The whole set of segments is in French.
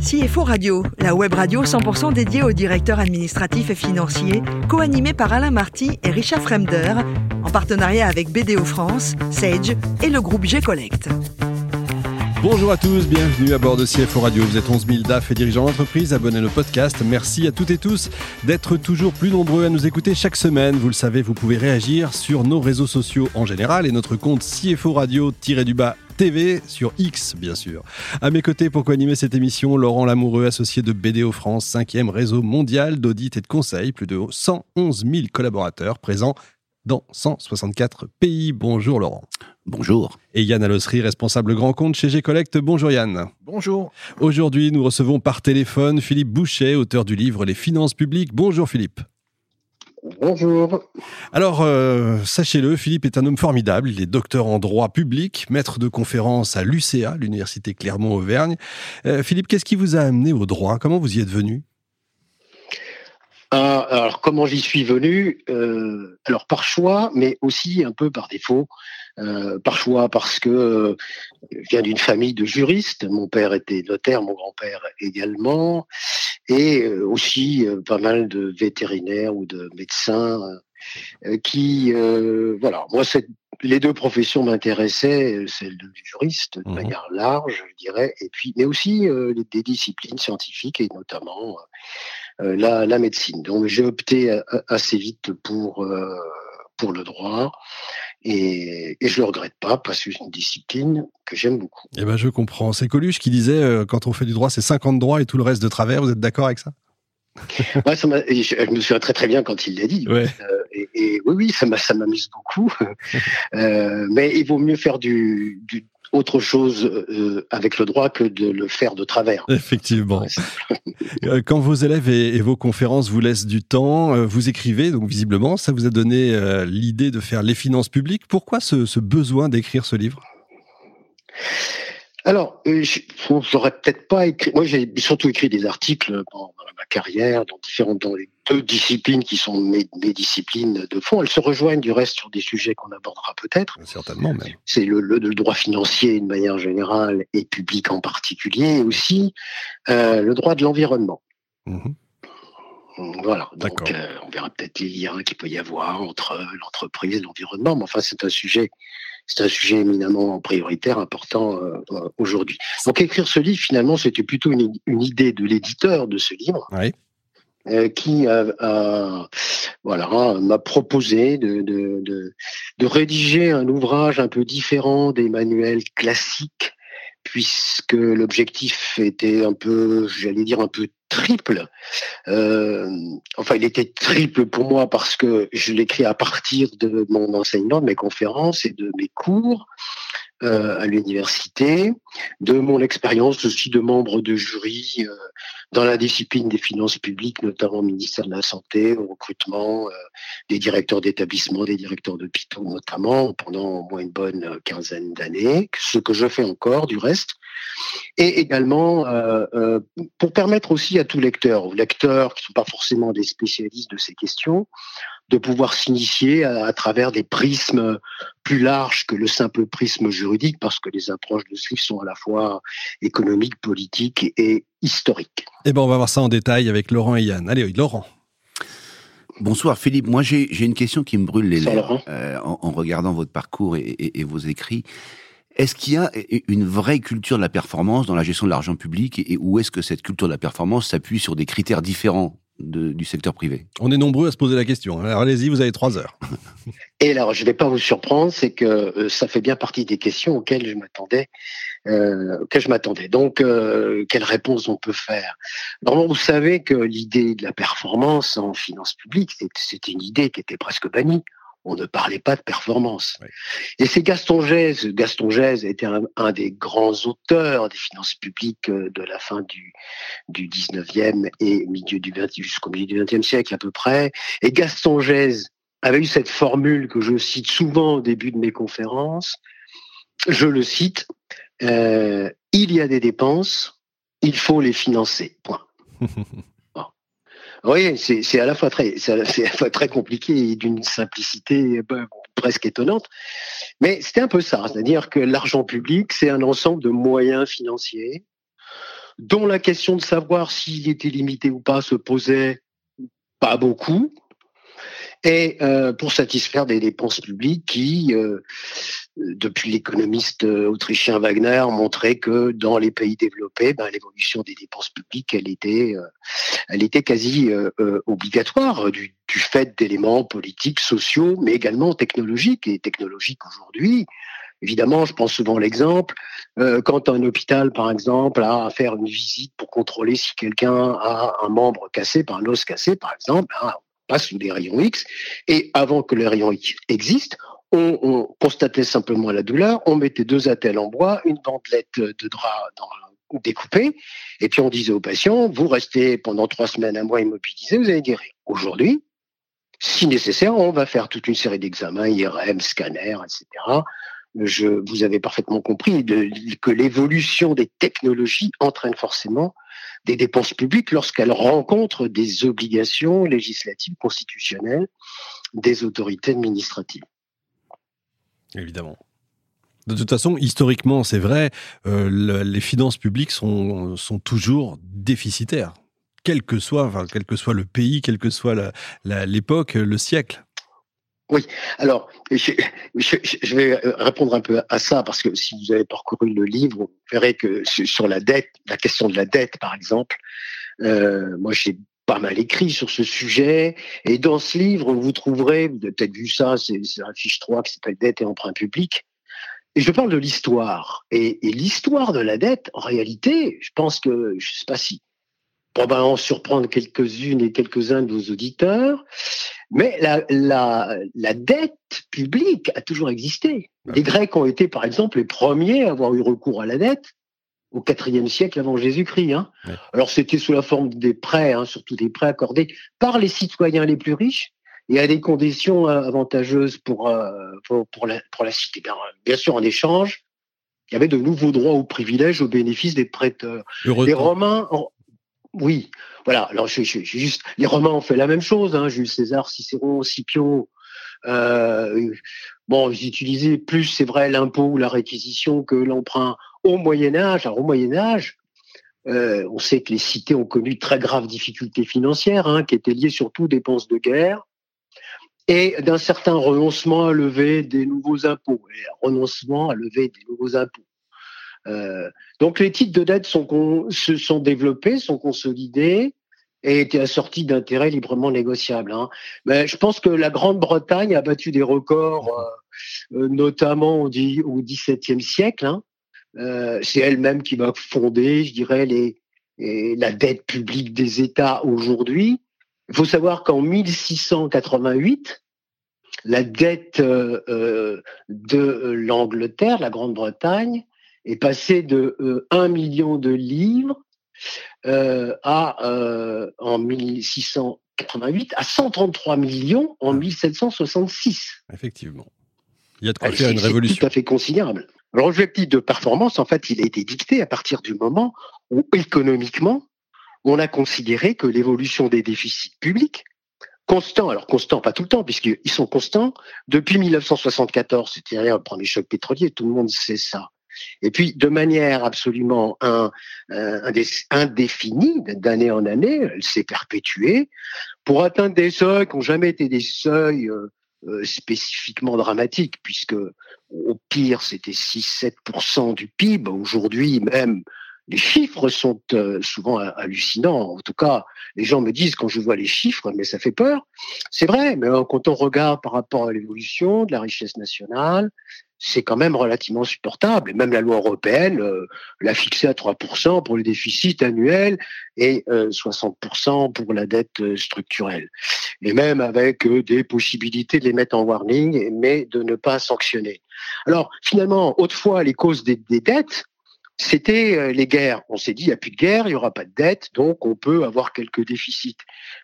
CFO Radio, la web radio 100% dédiée aux directeurs administratifs et financiers, co-animée par Alain Marty et Richard Fremder, en partenariat avec BDO France, Sage et le groupe G-Collect. Bonjour à tous, bienvenue à bord de CFO Radio. Vous êtes 11 000 DAF et dirigeants d'entreprise, abonnez nos podcasts. Merci à toutes et tous d'être toujours plus nombreux à nous écouter chaque semaine. Vous le savez, vous pouvez réagir sur nos réseaux sociaux en général et notre compte CFO Radio-du-bas TV sur X, bien sûr. À mes côtés, pour co-animer cette émission, Laurent Lamoureux, associé de BDO France, cinquième réseau mondial d'audit et de conseil, plus de 111 000 collaborateurs présents dans 164 pays. Bonjour Laurent. Bonjour. Et Yann Alossery, responsable grand compte chez G-Collect. Bonjour Yann. Bonjour. Aujourd'hui, nous recevons par téléphone Philippe Boucher, auteur du livre Les finances publiques. Bonjour Philippe. Bonjour. Alors, euh, sachez-le, Philippe est un homme formidable. Il est docteur en droit public, maître de conférence à l'UCA, l'Université Clermont-Auvergne. Euh, Philippe, qu'est-ce qui vous a amené au droit? Comment vous y êtes venu? Ah, alors, comment j'y suis venu euh, Alors, par choix, mais aussi un peu par défaut. Euh, par choix parce que euh, je viens d'une famille de juristes. Mon père était notaire, mon grand-père également, et aussi pas mal de vétérinaires ou de médecins qui, voilà, moi, les deux professions m'intéressaient, celle du juriste de mmh manière large, je dirais, et puis, mais aussi des disciplines scientifiques et notamment la, la, médecine. Donc, j'ai opté assez vite pour pour le droit. Et, et je le regrette pas parce que c'est une discipline que j'aime beaucoup. Eh ben, je comprends. C'est Coluche qui disait euh, quand on fait du droit, c'est 50 droits et tout le reste de travers. Vous êtes d'accord avec ça? ouais, ça je, je, me souviens très très bien quand il l'a dit. Ouais. Euh, et, et, oui, oui, ça m'amuse beaucoup. euh, mais il vaut mieux faire du, du autre chose euh, avec le droit que de le faire de travers. Effectivement. Quand vos élèves et, vos conférences vous laissent du temps, euh, vous écrivez, donc visiblement, ça vous a donné l'idée de faire les finances publiques. Pourquoi ce, ce besoin d'écrire ce livre? Alors, j'aurais peut-être pas écrit. Moi, j'ai surtout écrit des articles dans, ma carrière, dans différentes, dans les deux disciplines qui sont mes, disciplines de fond. Elles se rejoignent du reste sur des sujets qu'on abordera peut-être. Certainement, même. C'est le, le, droit financier de manière générale et public en particulier, et aussi euh, le droit de l'environnement. Mmh voilà, donc euh, on verra peut-être les liens qu'il peut y avoir entre l'entreprise et l'environnement, mais enfin c'est un sujet c'est un sujet éminemment prioritaire, important euh, aujourd'hui. Donc écrire ce livre, finalement, c'était plutôt une, une, idée de l'éditeur de ce livre. Oui. Euh, qui voilà m'a proposé de, de, de, de, rédiger un ouvrage un peu différent des manuels classiques puisque l'objectif était un peu, j'allais dire un peu triple. Euh, enfin, il était triple pour moi parce que je l'écris à partir de mon enseignement, de mes conférences et de mes cours euh, à l'université, de mon expérience aussi de membre de jury euh, dans la discipline des finances publiques, notamment au ministère de la Santé, au recrutement euh, des directeurs d'établissement, des directeurs d'hôpitaux notamment, pendant au moins une bonne quinzaine d'années, ce que je fais encore du reste. Et également euh, euh, pour permettre aussi à tout lecteur, aux lecteurs qui ne sont pas forcément des spécialistes de ces questions, de pouvoir s'initier à, travers des prismes plus larges que le simple prisme juridique, parce que les approches de ce livre sont la fois économiques, politiques et, historiques. Eh ben, on va voir ça en détail avec Laurent et Yann. Allez, Laurent. Bonsoir Philippe, moi j'ai une question qui me brûle les lèvres euh, en, en, regardant votre parcours et, et, et vos écrits. Est-ce qu'il y a une vraie culture de la performance dans la gestion de l'argent public et où est-ce que cette culture de la performance s'appuie sur des critères différents de, du secteur privé? On est nombreux à se poser la question. Alors allez-y, vous avez trois heures. Et alors, je ne vais pas vous surprendre, c'est que euh, ça fait bien partie des questions auxquelles je m'attendais. Euh, que je m'attendais. Donc, euh, quelle réponse on peut faire? Normalement, vous savez que l'idée de la performance en finances publiques, c'était une idée qui était presque bannie on ne parlait pas de performance. Et c'est Gaston Gèze. Gaston Gèze était un, des grands auteurs des finances publiques euh, de la fin du, du 19e et milieu du 20, jusqu'au milieu du 20e siècle à peu près. Et Gaston Gèze avait eu cette formule que je cite souvent au début de mes conférences. Je le cite, euh, il y a des dépenses, il faut les financer. Point. Oui, c'est à la fois très, c'est à la fois très compliqué et d'une simplicité bah, presque étonnante. Mais c'était un peu ça, c'est-à-dire que l'argent public, c'est un ensemble de moyens financiers dont la question de savoir s'il était limité ou pas se posait pas beaucoup, et euh, pour satisfaire des dépenses publiques qui, euh, depuis l'économiste autrichien Wagner, montraient que dans les pays développés, ben, l'évolution des dépenses publiques, elle était, euh, elle était quasi obligatoire du, du fait d'éléments politiques, sociaux, mais également technologiques. Et technologiques aujourd'hui, Évidemment, je pense souvent l'exemple, euh, quand un hôpital, par exemple, a à faire une visite pour contrôler si quelqu'un a un membre cassé, par un os cassé, par exemple, on passe sous des rayons X, et avant que les rayons X existent, on, on, constatait simplement la douleur, on mettait deux attelles en bois, une dentelette de drap découpée, et puis on disait aux patients, vous restez pendant trois semaines, un mois immobilisé, vous allez guérir. Aujourd'hui, si nécessaire, on va faire toute une série d'examens, IRM, scanner, etc je, vous avez parfaitement compris que l'évolution des technologies entraîne forcément des dépenses publiques lorsqu'elles rencontrent des obligations législatives constitutionnelles des autorités administratives. Évidemment. De toute façon, historiquement, c'est vrai, euh, les finances publiques sont, toujours déficitaires, quel que soit, quel que soit le pays, quelle que soit l'époque, le siècle. Oui, alors je, je, vais répondre un peu à ça parce que si vous avez parcouru le livre, vous verrez que sur la dette, la question de la dette par exemple, euh, moi j'ai pas mal écrit sur ce sujet et dans ce livre vous trouverez, vous avez peut-être vu ça, c'est la fiche 3 qui s'appelle Dette et emprunt public. Et je parle de l'histoire. Et, et l'histoire de la dette, en réalité, je pense que, je sais pas si, probablement surprendre quelques-unes et quelques-uns de vos auditeurs, mais la, la, la, dette publique a toujours existé. Ah les Grecs ont été, par exemple, les premiers à avoir eu recours à la dette au IVe siècle avant Jésus-Christ. Hein. Alors c'était sous la forme des prêts, hein, surtout des prêts accordés par les citoyens les plus riches et à des conditions euh, avantageuses pour, euh, pour, pour, la, pour la cité. Bien, bien, sûr, en échange, il y avait de nouveaux droits ou privilèges au bénéfice des prêteurs. Les Romains, oui, voilà. Alors, les Romains ont fait la même chose. Hein, Jules César, Cicéron, Scipio. Euh, bon, ils utilisaient plus, c'est vrai, l'impôt ou la réquisition que l'emprunt au Moyen Âge. Alors, au Moyen Âge, euh, on sait que les cités ont connu très graves difficultés financières, hein, qui étaient liées surtout aux dépenses de guerre et d'un certain renoncement à lever des nouveaux impôts, renoncement à lever des nouveaux impôts. Euh, donc les titres de dette sont, se sont développés, sont consolidés et étaient assortis d'intérêts librement négociables. Hein. Mais je pense que la Grande-Bretagne a battu des records, euh, euh, notamment au, XVIIe siècle. Hein. C'est elle-même qui va fonder, je dirais, la dette publique des États aujourd'hui. Il faut savoir qu'en 1688, la dette de l'Angleterre, la Grande-Bretagne, est passé de 1 euh, million de livres euh, à euh, en 1688 à 133 millions en 1766. Effectivement. Il y a de quoi faire une révolution. Tout à fait considérable. L'objectif de performance, en fait, il a été dicté à partir du moment où, économiquement, on a considéré que l'évolution des déficits publics, constants, alors constants, pas tout le temps, puisqu'ils sont constants, depuis 1974, c'est-à-dire le premier choc pétrolier, tout le monde sait ça. Et puis, de manière absolument un, indéfinie, d'année en année, elle s'est perpétuée pour atteindre des seuils qui n'ont jamais été des seuils euh, euh, spécifiquement dramatiques, puisque au pire, c'était 6-7% du PIB. Aujourd'hui, même, les chiffres sont euh, souvent hallucinants. En tout cas, les gens me disent quand je vois les chiffres, mais ça fait peur. C'est vrai, mais quand on regarde par rapport à l'évolution de la richesse nationale, c'est quand même relativement supportable. Et même la loi européenne euh, l'a fixé à 3% pour le déficit annuel et 60% euh, pour la dette euh, structurelle. Et même avec des possibilités de les mettre en warning, mais de ne pas sanctionner. Alors finalement, autrefois, les causes des, des dettes, c'était les guerres. On s'est dit, il n'y a plus de guerre, il n'y aura pas de dette, donc on peut avoir quelques déficits.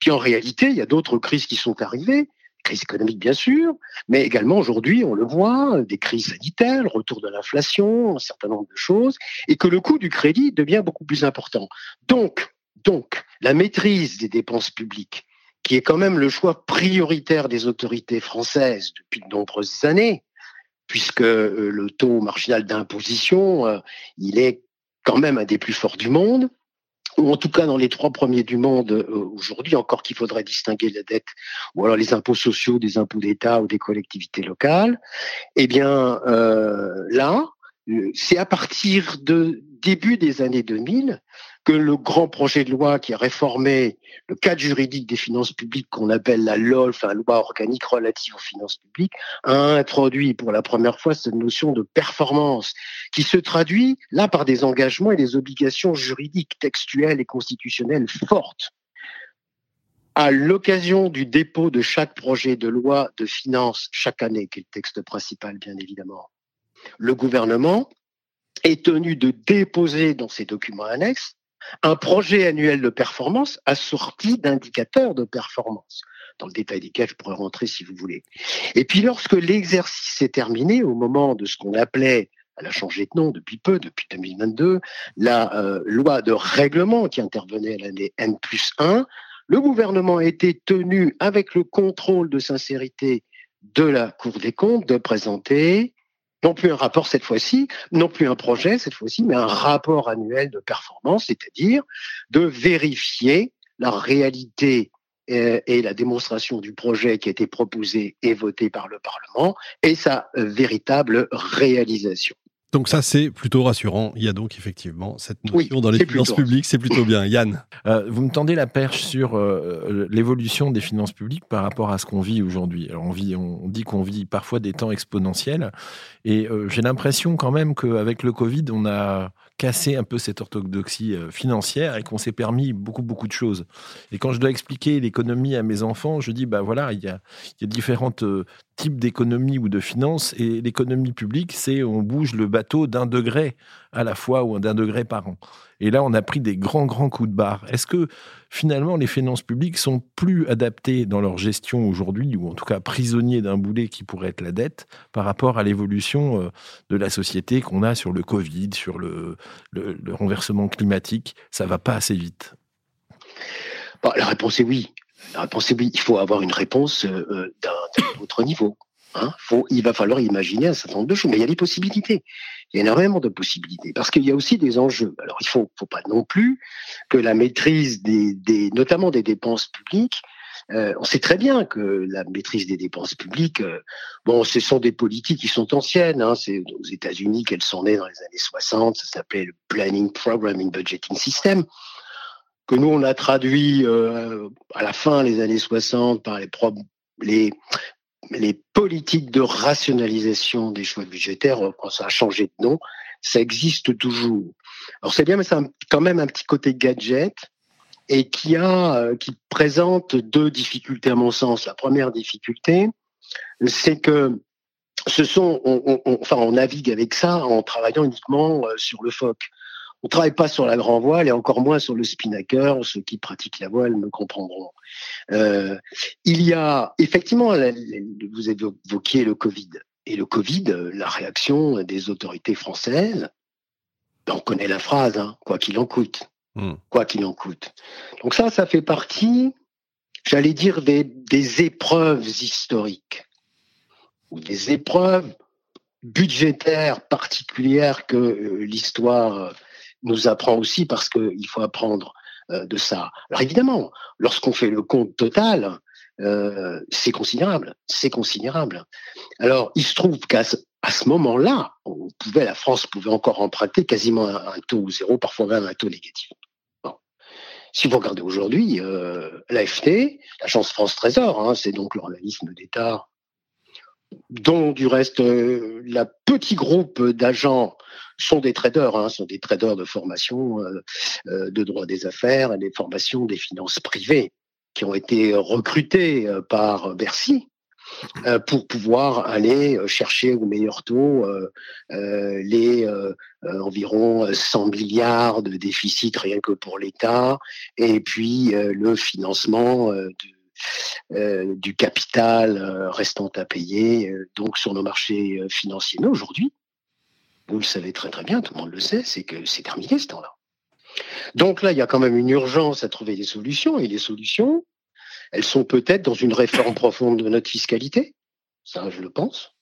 Puis en réalité, il y a d'autres crises qui sont arrivées crise économique bien sûr, mais également aujourd'hui, on le voit, des crises sanitaires, retour de l'inflation, un certain nombre de choses, et que le coût du crédit devient beaucoup plus important. Donc, donc, la maîtrise des dépenses publiques, qui est quand même le choix prioritaire des autorités françaises depuis de nombreuses années, puisque euh, le taux marginal d'imposition, euh, il est quand même un des plus forts du monde, ou en tout cas dans les trois premiers du monde aujourd'hui, encore qu'il faudrait distinguer la dette, ou alors les impôts sociaux des impôts d'État ou des collectivités locales, eh bien là, c'est à partir de début des années 2000 que le grand projet de loi qui a réformé le cadre juridique des finances publiques qu'on appelle la LOLF, la loi organique relative aux finances publiques, a introduit pour la première fois cette notion de performance qui se traduit là par des engagements et des obligations juridiques, textuelles et constitutionnelles fortes. À l'occasion du dépôt de chaque projet de loi de finances chaque année, qui est le texte principal bien évidemment, le gouvernement est tenu de déposer dans ses documents annexes un projet annuel de performance assorti d'indicateurs de performance, dans le détail desquels je pourrais rentrer si vous voulez. Et puis lorsque l'exercice est terminé, au moment de ce qu'on appelait, elle a changé de nom depuis peu, depuis 2022, la euh, loi de règlement qui intervenait à l'année N plus 1, le gouvernement a été tenu, avec le contrôle de sincérité de la Cour des comptes, de présenter non plus un rapport cette fois-ci, non plus un projet cette fois-ci, mais un rapport annuel de performance, c'est-à-dire de vérifier la réalité euh, et la démonstration du projet qui a été proposé et voté par le Parlement et sa euh, véritable réalisation. Donc ça, c'est plutôt rassurant. Il y a donc effectivement cette notion dans les finances publiques, c'est plutôt bien. Yann euh, Vous me tendez la perche sur euh, l'évolution des finances publiques par rapport à ce qu'on vit aujourd'hui. Alors on, vit, on dit qu'on vit parfois des temps exponentiels, et euh, j'ai l'impression quand même qu'avec le Covid, on a cassé un peu cette orthodoxie financière et qu'on s'est permis beaucoup, beaucoup de choses. Et quand je dois expliquer l'économie à mes enfants, je dis, bah voilà, il y a, il y a différentes type d'économie ou de finance. Et l'économie publique, c'est on bouge le bateau d'un degré à la fois ou d'un degré par an. Et là, on a pris des grands, grands coups de barre. Est-ce que finalement, les finances publiques sont plus adaptées dans leur gestion aujourd'hui, ou en tout cas prisonniers d'un boulet qui pourrait être la dette, par rapport à l'évolution euh, de la société qu'on a sur le Covid, sur le, renversement climatique? Ça va pas assez vite bah, La réponse est oui. La réponse est oui. Il faut avoir une réponse euh, euh, d'un autre niveau. Hein. Il va falloir imaginer un certain nombre de choses, mais il y a des possibilités. Il y a énormément de possibilités parce qu'il y a aussi des enjeux. Alors il faut, faut pas non plus que la maîtrise notamment des dépenses publiques. Euh, on sait très bien que la maîtrise des dépenses publiques, bon, ce sont des politiques qui sont anciennes. Hein, c'est aux États-Unis qu'elles sont nées dans les années 60. Ça s'appelait le Planning Programming Budgeting System que nous on a traduit euh, à la fin des années 60 par les, politiques de rationalisation des choix budgétaires, euh, quand ça a changé de nom, ça existe toujours. Alors c'est bien, mais c'est quand même un petit côté gadget et qui a, euh, qui présente deux difficultés à mon sens. La première difficulté, c'est que ce sont, on, enfin, on navigue avec ça en travaillant uniquement sur le phoque. On travaille pas sur la grand voile et encore moins sur le spinnaker. Ceux qui pratiquent la voile me comprendront. Euh, il y a effectivement, vous évoquiez le Covid. Et le Covid, la réaction des autorités françaises, ben, on connaît la phrase, hein, quoi qu'il en coûte. Hmm. Quoi qu'il en coûte. Donc ça, ça fait partie, j'allais dire, des, des épreuves historiques ou des épreuves budgétaires particulières que euh, l'histoire nous apprend aussi parce qu'il faut apprendre euh, de ça. Alors évidemment, lorsqu'on fait le compte total, euh, c'est considérable, c'est considérable. Alors il se trouve qu'à ce, moment-là, on pouvait, la France pouvait encore emprunter quasiment un, taux zéro, parfois même un taux négatif. Bon. Si vous regardez aujourd'hui, euh, l'AFT, l'Agence France Trésor, hein, c'est donc l'organisme d'État dont du reste euh, la petit groupe d'agents sont des traders, hein, sont des traders de formation euh, euh, de droit des affaires et des formations des finances privées qui ont été recrutés par Bercy pour pouvoir aller chercher au meilleur taux les environ 100 milliards de déficit rien que pour l'État et puis le financement de euh, du capital euh, restant à payer, euh, donc sur nos marchés financiers. Mais aujourd'hui, vous le savez très très bien, tout le monde le sait, c'est que c'est terminé ce temps-là. Donc là, il y a quand même une urgence à trouver des solutions, et les solutions, elles sont peut-être dans une réforme profonde de notre fiscalité, ça je le pense.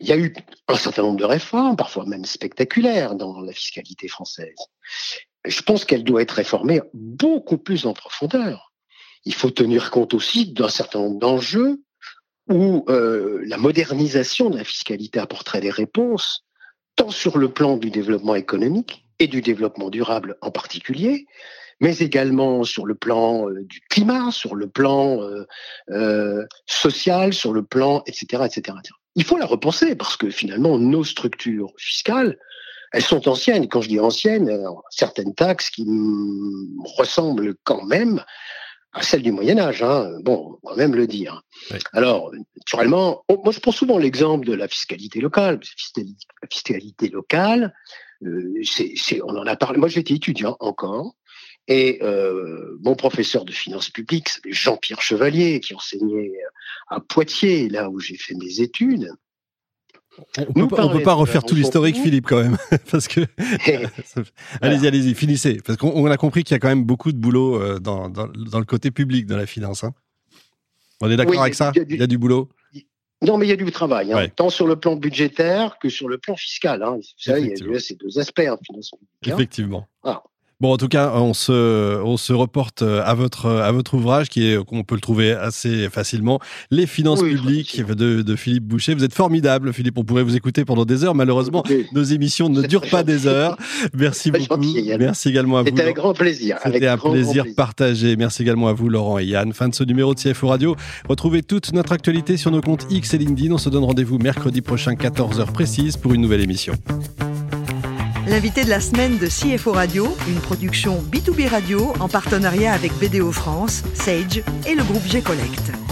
Il y a eu un certain nombre de réformes, parfois même spectaculaires, dans la fiscalité française. je pense qu'elle doit être réformée beaucoup plus en profondeur. Il faut tenir compte aussi d'un certain nombre d'enjeux où euh, la modernisation de la fiscalité apporterait des réponses, tant sur le plan du développement économique et du développement durable en particulier, mais également sur le plan euh, du climat, sur le plan euh, social, sur le plan, etc., etc., Il faut la repenser parce que finalement, nos structures fiscales, elles sont anciennes. Quand je dis anciennes, certaines taxes qui ressemblent quand même à celle du Moyen Âge. Hein. Bon, on va même le dire. Alors, naturellement, moi je prends souvent l'exemple de la fiscalité locale. La fiscalité locale, euh, c'est, on en a parlé. Moi j'étais étudiant encore. Et euh, mon professeur de finances publiques, Jean-Pierre Chevalier, qui enseignait à Poitiers, là où j'ai fait mes études. On ne peut, pas refaire tout l'historique, Philippe, quand même. parce que. allez-y, allez-y, finissez. Parce qu'on a compris qu'il y a quand même beaucoup de boulot euh, dans, dans, le côté public de la finance. Hein. On est d'accord avec ça? il y, a du boulot? Non, mais il y a du travail, hein. tant sur le plan budgétaire que sur le plan fiscal. Hein. Vous savez, il y a ces deux aspects, hein, finance Effectivement. Bon, en tout cas, on se, on se reporte euh, à votre, à votre ouvrage qui est, qu'on peut le trouver assez facilement, Les finances publiques de, de, Philippe Boucher. Vous êtes formidable, Philippe. On pourrait vous écouter pendant des heures. Malheureusement, nos émissions ne durent pas des heures. Merci beaucoup. Merci également à vous. C'était avec grand plaisir. C'était un plaisir, partagé. Merci également à vous, Laurent et Yann. Fin de ce numéro de CFO Radio. Retrouvez toute notre actualité sur nos comptes X et LinkedIn. On se donne rendez-vous mercredi prochain, 14h précise, pour une nouvelle émission. L'invité de la semaine de CFO Radio, une production B2B Radio en partenariat avec BDO France, Sage et le groupe G-Collect.